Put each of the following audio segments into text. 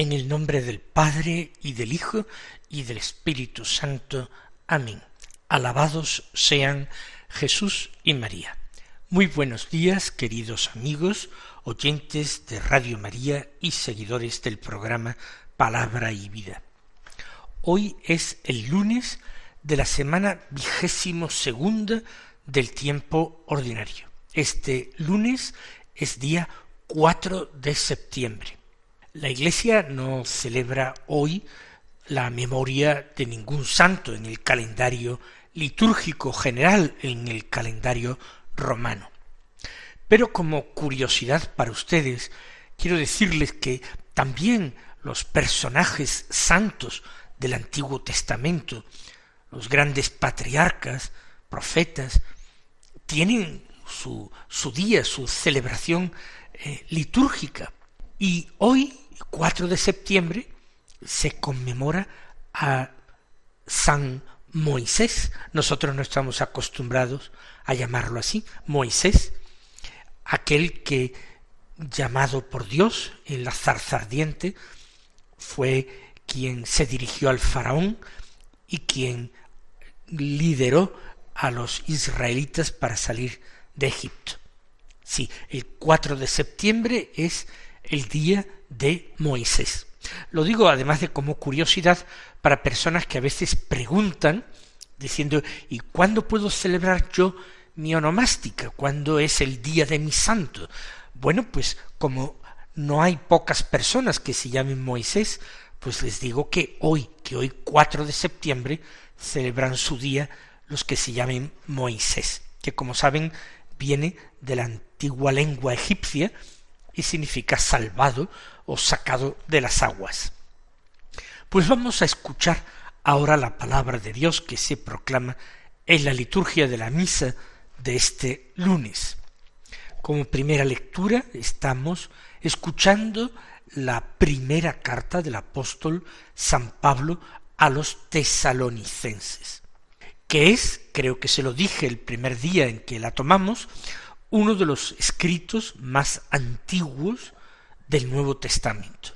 En el nombre del Padre y del Hijo y del Espíritu Santo. Amén. Alabados sean Jesús y María. Muy buenos días, queridos amigos, oyentes de Radio María y seguidores del programa Palabra y Vida. Hoy es el lunes de la semana vigésimo segunda del tiempo ordinario. Este lunes es día 4 de septiembre. La Iglesia no celebra hoy la memoria de ningún santo en el calendario litúrgico general, en el calendario romano. Pero como curiosidad para ustedes, quiero decirles que también los personajes santos del Antiguo Testamento, los grandes patriarcas, profetas, tienen su, su día, su celebración eh, litúrgica. Y hoy 4 de septiembre se conmemora a San Moisés. Nosotros no estamos acostumbrados a llamarlo así, Moisés, aquel que llamado por Dios en la zarza ardiente fue quien se dirigió al faraón y quien lideró a los israelitas para salir de Egipto. Sí, el 4 de septiembre es el día de Moisés. Lo digo además de como curiosidad para personas que a veces preguntan diciendo ¿y cuándo puedo celebrar yo mi onomástica? ¿Cuándo es el día de mi santo? Bueno, pues como no hay pocas personas que se llamen Moisés, pues les digo que hoy, que hoy 4 de septiembre, celebran su día los que se llamen Moisés, que como saben viene de la antigua lengua egipcia y significa salvado o sacado de las aguas. Pues vamos a escuchar ahora la palabra de Dios que se proclama en la liturgia de la misa de este lunes. Como primera lectura estamos escuchando la primera carta del apóstol San Pablo a los tesalonicenses, que es, creo que se lo dije el primer día en que la tomamos, uno de los escritos más antiguos del Nuevo Testamento.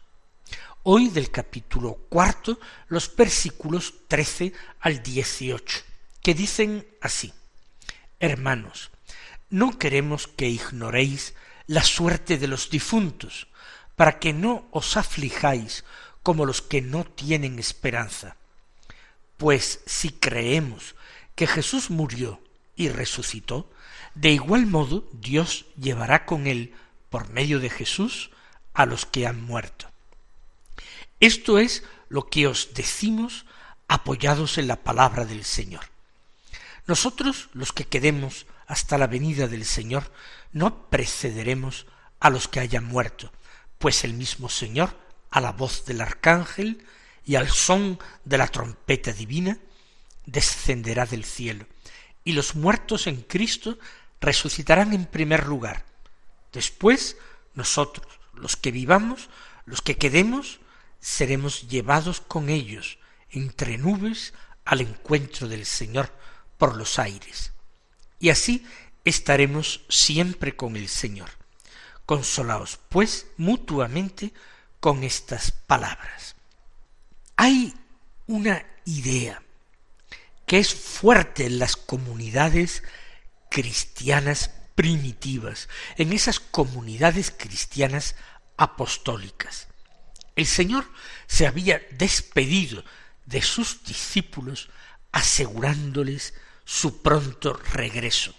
Hoy del capítulo cuarto, los versículos trece al dieciocho, que dicen así Hermanos, no queremos que ignoréis la suerte de los difuntos, para que no os aflijáis como los que no tienen esperanza. Pues si creemos que Jesús murió y resucitó, de igual modo Dios llevará con él, por medio de Jesús, a los que han muerto. Esto es lo que os decimos apoyados en la palabra del Señor. Nosotros, los que quedemos hasta la venida del Señor, no precederemos a los que hayan muerto, pues el mismo Señor, a la voz del arcángel y al son de la trompeta divina, descenderá del cielo, y los muertos en Cristo resucitarán en primer lugar. Después, nosotros, los que vivamos, los que quedemos, seremos llevados con ellos entre nubes al encuentro del Señor por los aires. Y así estaremos siempre con el Señor. Consolaos, pues, mutuamente con estas palabras. Hay una idea que es fuerte en las comunidades cristianas primitivas, en esas comunidades cristianas apostólicas. El Señor se había despedido de sus discípulos asegurándoles su pronto regreso.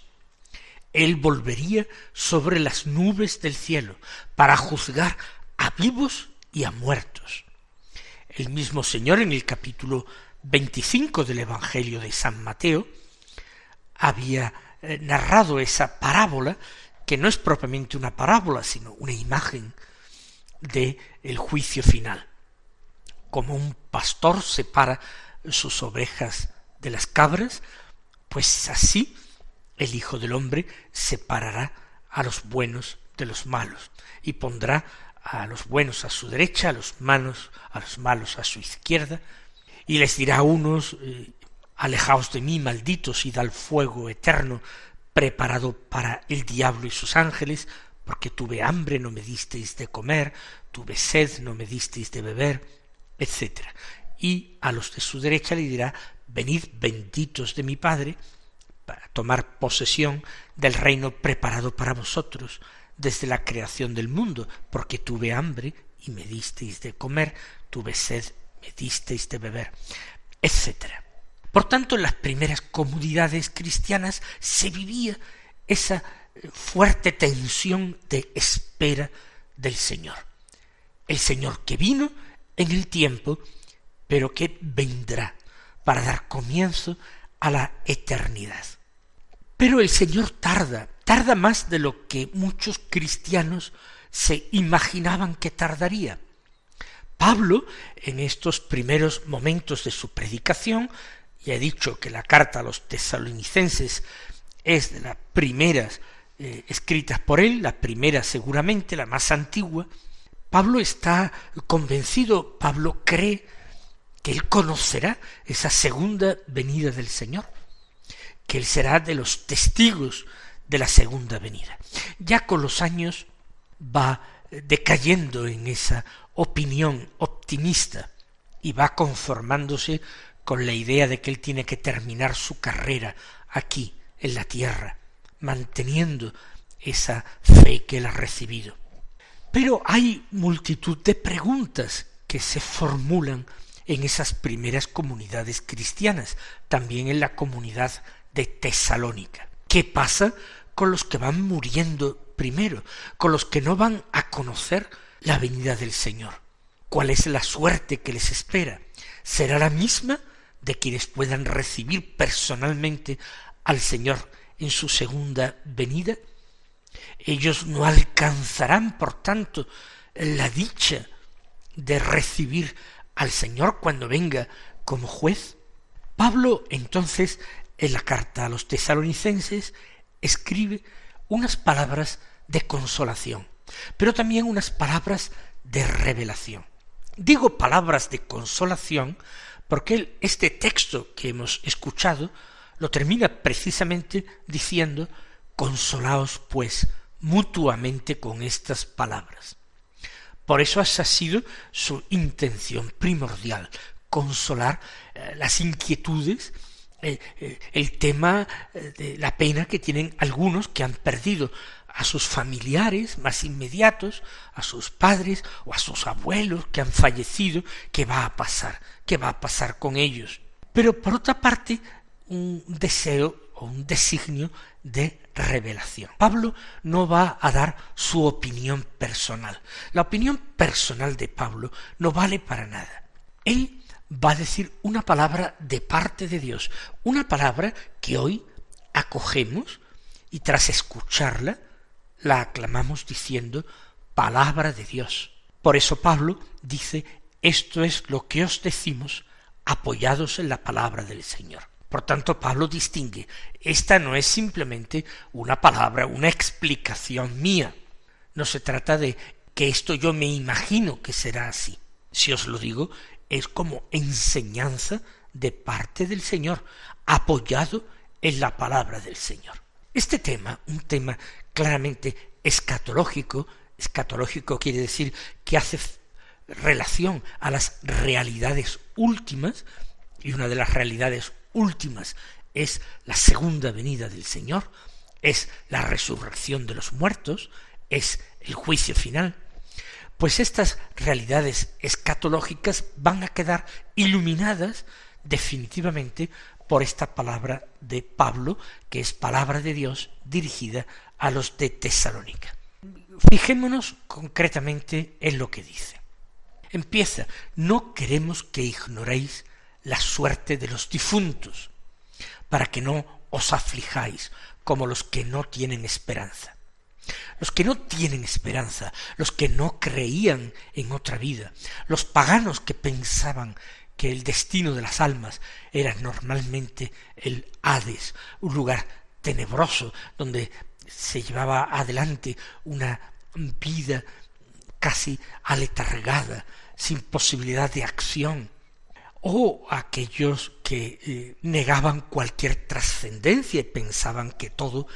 Él volvería sobre las nubes del cielo para juzgar a vivos y a muertos. El mismo Señor en el capítulo 25 del Evangelio de San Mateo había eh, narrado esa parábola que no es propiamente una parábola, sino una imagen de el juicio final. Como un pastor separa sus ovejas de las cabras, pues así el Hijo del Hombre separará a los buenos de los malos y pondrá a los buenos a su derecha, a los malos, a los malos a su izquierda, y les dirá a unos eh, alejaos de mí, malditos, id al fuego eterno preparado para el diablo y sus ángeles, porque tuve hambre, no me disteis de comer, tuve sed, no me disteis de beber, etc. Y a los de su derecha le dirá, venid benditos de mi Padre, para tomar posesión del reino preparado para vosotros desde la creación del mundo, porque tuve hambre y me disteis de comer, tuve sed, me disteis de beber, etc. Por tanto, en las primeras comunidades cristianas se vivía esa eh, fuerte tensión de espera del Señor. El Señor que vino en el tiempo, pero que vendrá para dar comienzo a la eternidad. Pero el Señor tarda, tarda más de lo que muchos cristianos se imaginaban que tardaría. Pablo, en estos primeros momentos de su predicación, ya he dicho que la carta a los tesalonicenses es de las primeras eh, escritas por él, la primera seguramente, la más antigua. Pablo está convencido, Pablo cree que él conocerá esa segunda venida del Señor, que él será de los testigos de la segunda venida. Ya con los años va decayendo en esa opinión optimista y va conformándose con la idea de que él tiene que terminar su carrera aquí, en la tierra, manteniendo esa fe que él ha recibido. Pero hay multitud de preguntas que se formulan en esas primeras comunidades cristianas, también en la comunidad de Tesalónica. ¿Qué pasa con los que van muriendo primero, con los que no van a conocer la venida del Señor? ¿Cuál es la suerte que les espera? ¿Será la misma de quienes puedan recibir personalmente al Señor en su segunda venida? Ellos no alcanzarán, por tanto, la dicha de recibir al Señor cuando venga como juez. Pablo entonces en la carta a los tesalonicenses escribe unas palabras de consolación, pero también unas palabras de revelación. Digo palabras de consolación porque este texto que hemos escuchado lo termina precisamente diciendo consolaos pues mutuamente con estas palabras. Por eso ha sido su intención primordial, consolar eh, las inquietudes, eh, eh, el tema de la pena que tienen algunos que han perdido a sus familiares más inmediatos, a sus padres o a sus abuelos que han fallecido, ¿qué va a pasar? ¿Qué va a pasar con ellos? Pero por otra parte, un deseo o un designio de revelación. Pablo no va a dar su opinión personal. La opinión personal de Pablo no vale para nada. Él va a decir una palabra de parte de Dios, una palabra que hoy acogemos y tras escucharla la aclamamos diciendo palabra de Dios. Por eso Pablo dice esto es lo que os decimos apoyados en la palabra del Señor. Por tanto, Pablo distingue, esta no es simplemente una palabra, una explicación mía. No se trata de que esto yo me imagino que será así. Si os lo digo, es como enseñanza de parte del Señor, apoyado en la palabra del Señor. Este tema, un tema claramente escatológico, escatológico quiere decir que hace relación a las realidades últimas, y una de las realidades últimas es la segunda venida del Señor, es la resurrección de los muertos, es el juicio final, pues estas realidades escatológicas van a quedar iluminadas definitivamente por esta palabra de Pablo, que es palabra de Dios dirigida a los de Tesalónica. Fijémonos concretamente en lo que dice. Empieza, no queremos que ignoréis la suerte de los difuntos, para que no os aflijáis como los que no tienen esperanza. Los que no tienen esperanza, los que no creían en otra vida, los paganos que pensaban que el destino de las almas era normalmente el Hades, un lugar tenebroso donde se llevaba adelante una vida casi aletargada, sin posibilidad de acción, o aquellos que eh, negaban cualquier trascendencia y pensaban que todo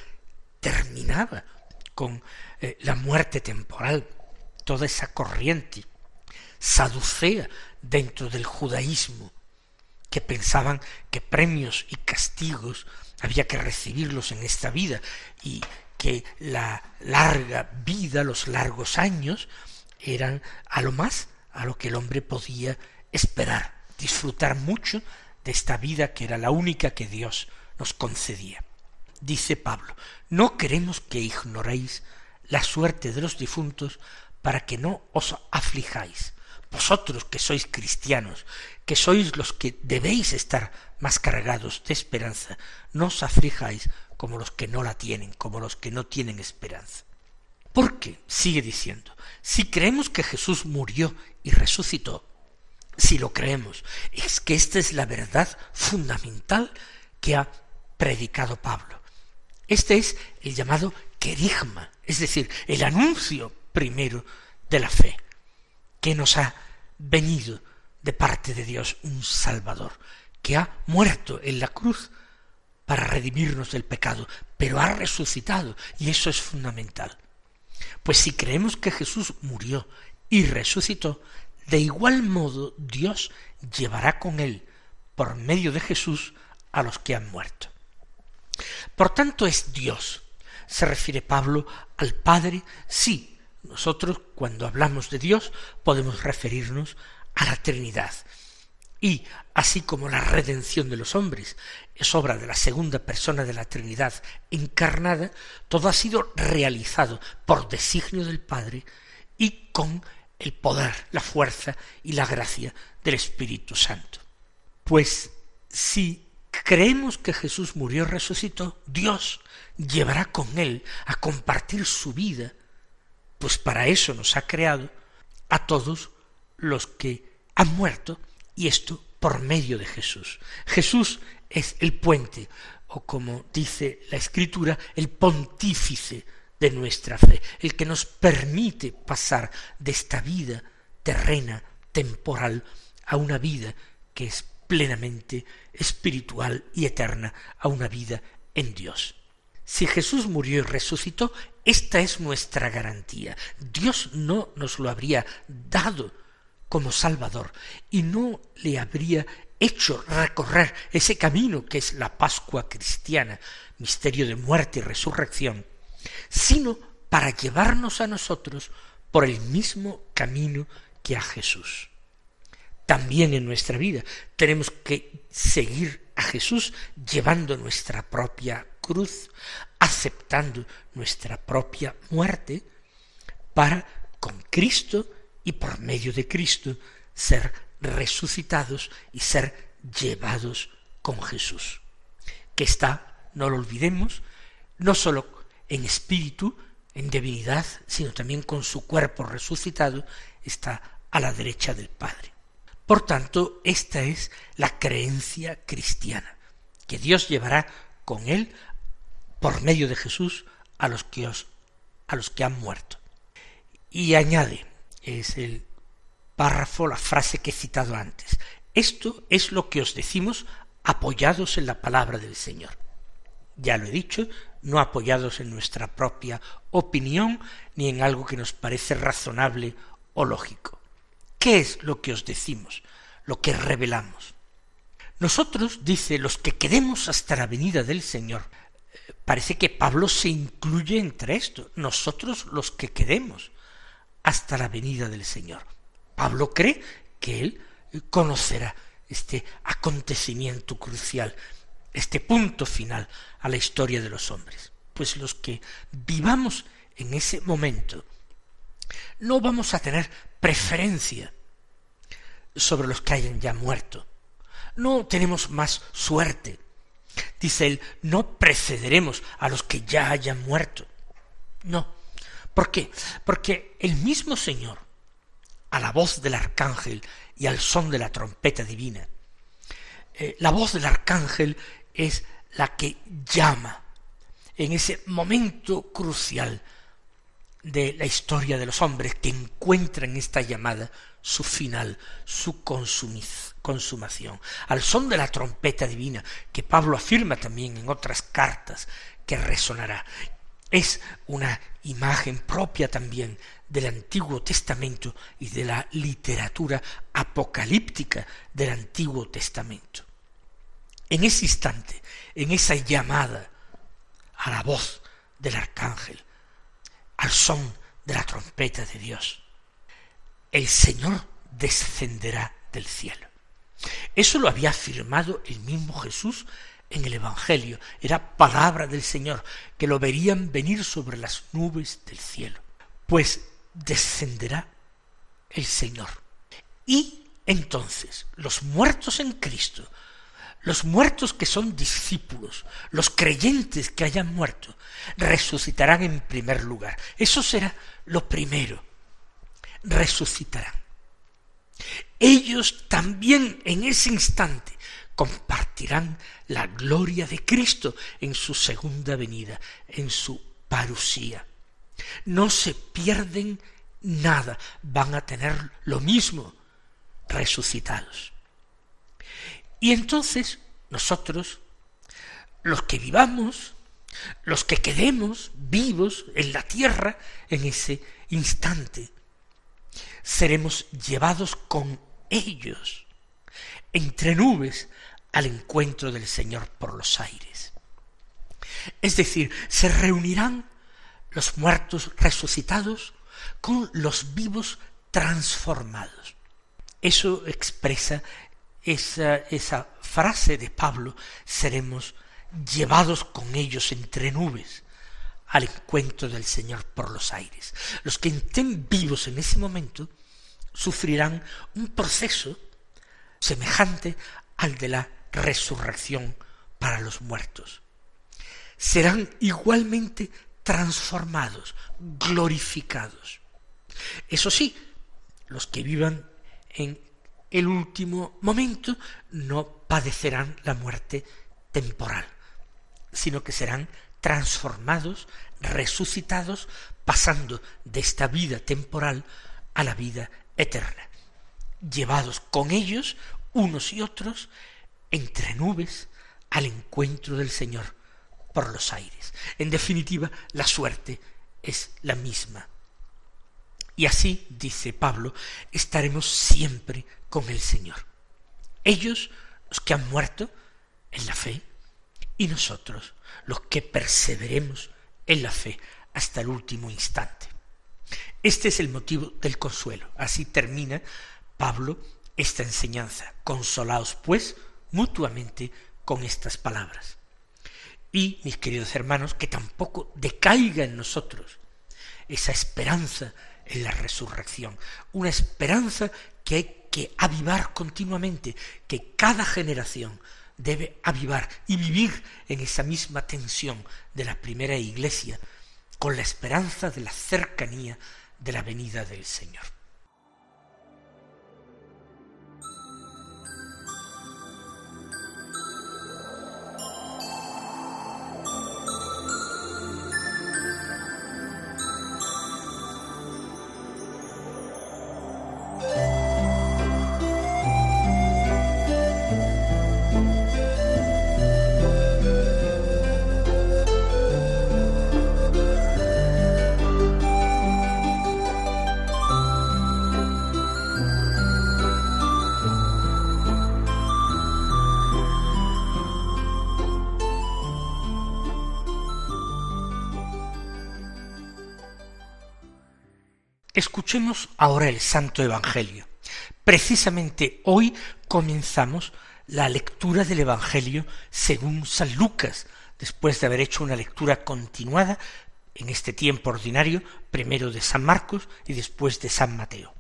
terminaba con eh, la muerte temporal, toda esa corriente saducea dentro del judaísmo, que pensaban que premios y castigos había que recibirlos en esta vida y que la larga vida, los largos años, eran a lo más a lo que el hombre podía esperar, disfrutar mucho de esta vida que era la única que Dios nos concedía. Dice Pablo, no queremos que ignoréis la suerte de los difuntos para que no os aflijáis. Vosotros que sois cristianos, que sois los que debéis estar más cargados de esperanza, no os aflijáis como los que no la tienen, como los que no tienen esperanza. Porque, sigue diciendo, si creemos que Jesús murió y resucitó, si lo creemos, es que esta es la verdad fundamental que ha predicado Pablo. Este es el llamado querigma, es decir, el anuncio primero de la fe, que nos ha venido de parte de Dios un Salvador, que ha muerto en la cruz para redimirnos del pecado, pero ha resucitado, y eso es fundamental. Pues si creemos que Jesús murió y resucitó, de igual modo Dios llevará con él, por medio de Jesús, a los que han muerto. Por tanto es Dios. Se refiere Pablo al Padre. Sí, nosotros cuando hablamos de Dios podemos referirnos a la Trinidad, y así como la redención de los hombres es obra de la segunda persona de la Trinidad encarnada, todo ha sido realizado por designio del Padre y con el poder, la fuerza y la gracia del Espíritu Santo. Pues si creemos que Jesús murió y resucitó, Dios llevará con él a compartir su vida, pues para eso nos ha creado a todos los que han muerto y esto por medio de Jesús. Jesús es el puente, o como dice la Escritura, el pontífice de nuestra fe, el que nos permite pasar de esta vida terrena, temporal, a una vida que es plenamente espiritual y eterna, a una vida en Dios. Si Jesús murió y resucitó, esta es nuestra garantía. Dios no nos lo habría dado como Salvador y no le habría hecho recorrer ese camino que es la Pascua cristiana, misterio de muerte y resurrección, sino para llevarnos a nosotros por el mismo camino que a Jesús. También en nuestra vida tenemos que seguir a Jesús llevando nuestra propia cruz, aceptando nuestra propia muerte, para con Cristo y por medio de Cristo ser resucitados y ser llevados con Jesús, que está, no lo olvidemos, no sólo en espíritu, en divinidad, sino también con su cuerpo resucitado, está a la derecha del Padre. Por tanto, esta es la creencia cristiana, que Dios llevará con él, por medio de Jesús, a los que, a los que han muerto. Y añade, es el párrafo, la frase que he citado antes. Esto es lo que os decimos apoyados en la palabra del Señor. Ya lo he dicho, no apoyados en nuestra propia opinión ni en algo que nos parece razonable o lógico. ¿Qué es lo que os decimos? Lo que revelamos. Nosotros, dice, los que quedemos hasta la venida del Señor, eh, parece que Pablo se incluye entre esto, nosotros los que quedemos hasta la venida del Señor. Pablo cree que él conocerá este acontecimiento crucial este punto final a la historia de los hombres? Pues los que vivamos en ese momento no vamos a tener preferencia sobre los que hayan ya muerto. No tenemos más suerte. Dice él, no precederemos a los que ya hayan muerto. No. ¿Por qué? Porque el mismo Señor, a la voz del arcángel y al son de la trompeta divina, eh, la voz del arcángel es la que llama en ese momento crucial de la historia de los hombres que encuentra en esta llamada su final, su consumación. Al son de la trompeta divina, que Pablo afirma también en otras cartas, que resonará. Es una imagen propia también del Antiguo Testamento y de la literatura apocalíptica del Antiguo Testamento. En ese instante, en esa llamada a la voz del arcángel, al son de la trompeta de Dios, el Señor descenderá del cielo. Eso lo había afirmado el mismo Jesús en el Evangelio. Era palabra del Señor, que lo verían venir sobre las nubes del cielo. Pues descenderá el Señor. Y entonces los muertos en Cristo, los muertos que son discípulos, los creyentes que hayan muerto, resucitarán en primer lugar. Eso será lo primero. Resucitarán. Ellos también en ese instante compartirán la gloria de Cristo en su segunda venida, en su parusía. No se pierden nada, van a tener lo mismo resucitados. Y entonces nosotros, los que vivamos, los que quedemos vivos en la tierra en ese instante, seremos llevados con ellos entre nubes al encuentro del Señor por los aires. Es decir, se reunirán los muertos resucitados con los vivos transformados. Eso expresa esa, esa frase de Pablo, seremos llevados con ellos entre nubes al encuentro del Señor por los aires. Los que estén vivos en ese momento sufrirán un proceso semejante al de la resurrección para los muertos. Serán igualmente transformados, glorificados. Eso sí, los que vivan en el último momento no padecerán la muerte temporal, sino que serán transformados, resucitados, pasando de esta vida temporal a la vida eterna, llevados con ellos, unos y otros, entre nubes, al encuentro del Señor por los aires. En definitiva, la suerte es la misma. Y así, dice Pablo, estaremos siempre con el Señor. Ellos, los que han muerto en la fe, y nosotros, los que perseveremos en la fe hasta el último instante. Este es el motivo del consuelo. Así termina Pablo esta enseñanza. Consolaos, pues, mutuamente con estas palabras. Y, mis queridos hermanos, que tampoco decaiga en nosotros esa esperanza en la resurrección, una esperanza que hay que avivar continuamente, que cada generación debe avivar y vivir en esa misma tensión de la primera iglesia, con la esperanza de la cercanía de la venida del Señor. Escuchemos ahora el Santo Evangelio. Precisamente hoy comenzamos la lectura del Evangelio según San Lucas, después de haber hecho una lectura continuada en este tiempo ordinario, primero de San Marcos y después de San Mateo.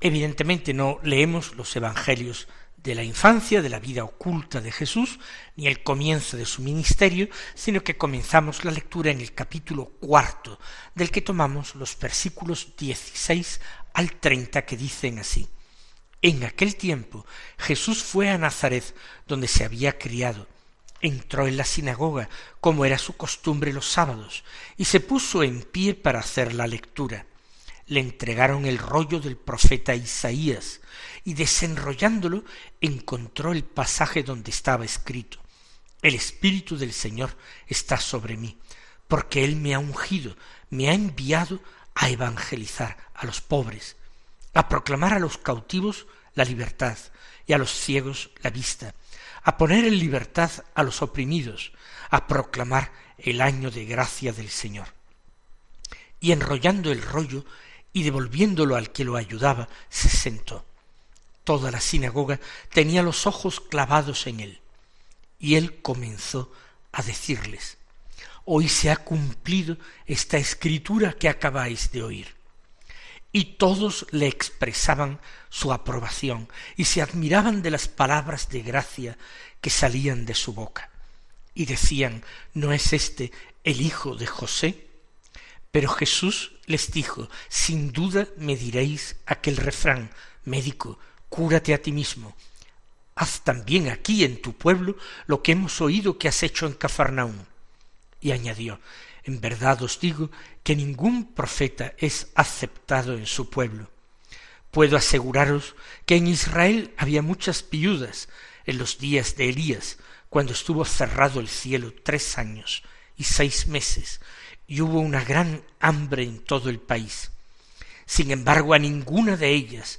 Evidentemente no leemos los Evangelios de la infancia, de la vida oculta de Jesús, ni el comienzo de su ministerio, sino que comenzamos la lectura en el capítulo cuarto, del que tomamos los versículos dieciséis al treinta que dicen así. En aquel tiempo Jesús fue a Nazaret, donde se había criado. Entró en la sinagoga, como era su costumbre los sábados, y se puso en pie para hacer la lectura. Le entregaron el rollo del profeta Isaías, y desenrollándolo encontró el pasaje donde estaba escrito El Espíritu del Señor está sobre mí, porque Él me ha ungido, me ha enviado a evangelizar a los pobres, a proclamar a los cautivos la libertad y a los ciegos la vista, a poner en libertad a los oprimidos, a proclamar el año de gracia del Señor. Y enrollando el rollo y devolviéndolo al que lo ayudaba, se sentó. Toda la sinagoga tenía los ojos clavados en él. Y él comenzó a decirles, Hoy se ha cumplido esta escritura que acabáis de oír. Y todos le expresaban su aprobación y se admiraban de las palabras de gracia que salían de su boca. Y decían, ¿no es este el hijo de José? Pero Jesús les dijo, sin duda me diréis aquel refrán, médico, cúrate a ti mismo. Haz también aquí en tu pueblo lo que hemos oído que has hecho en Cafarnaún. Y añadió, en verdad os digo que ningún profeta es aceptado en su pueblo. Puedo aseguraros que en Israel había muchas viudas en los días de Elías, cuando estuvo cerrado el cielo tres años y seis meses, y hubo una gran hambre en todo el país. Sin embargo, a ninguna de ellas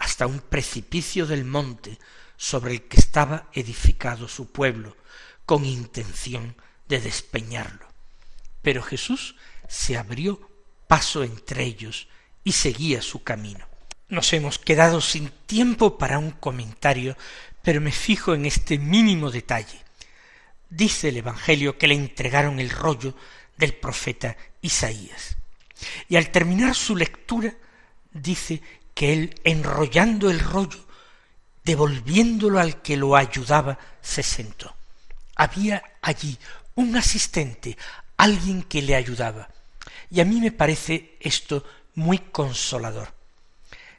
hasta un precipicio del monte sobre el que estaba edificado su pueblo, con intención de despeñarlo. Pero Jesús se abrió paso entre ellos y seguía su camino. Nos hemos quedado sin tiempo para un comentario, pero me fijo en este mínimo detalle. Dice el Evangelio que le entregaron el rollo del profeta Isaías. Y al terminar su lectura, dice que él, enrollando el rollo, devolviéndolo al que lo ayudaba, se sentó. Había allí un asistente, alguien que le ayudaba. Y a mí me parece esto muy consolador.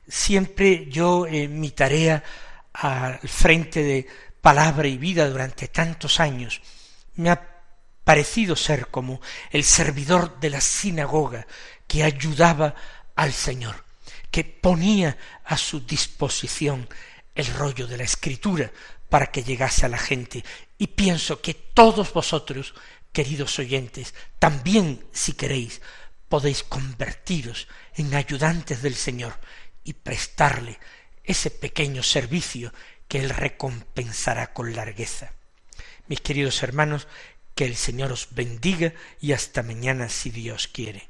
Siempre yo en mi tarea al frente de palabra y vida durante tantos años me ha parecido ser como el servidor de la sinagoga que ayudaba al Señor, que ponía a su disposición el rollo de la escritura para que llegase a la gente. Y pienso que todos vosotros, queridos oyentes, también, si queréis, podéis convertiros en ayudantes del Señor y prestarle ese pequeño servicio que Él recompensará con largueza. Mis queridos hermanos, que el Señor os bendiga y hasta mañana si Dios quiere.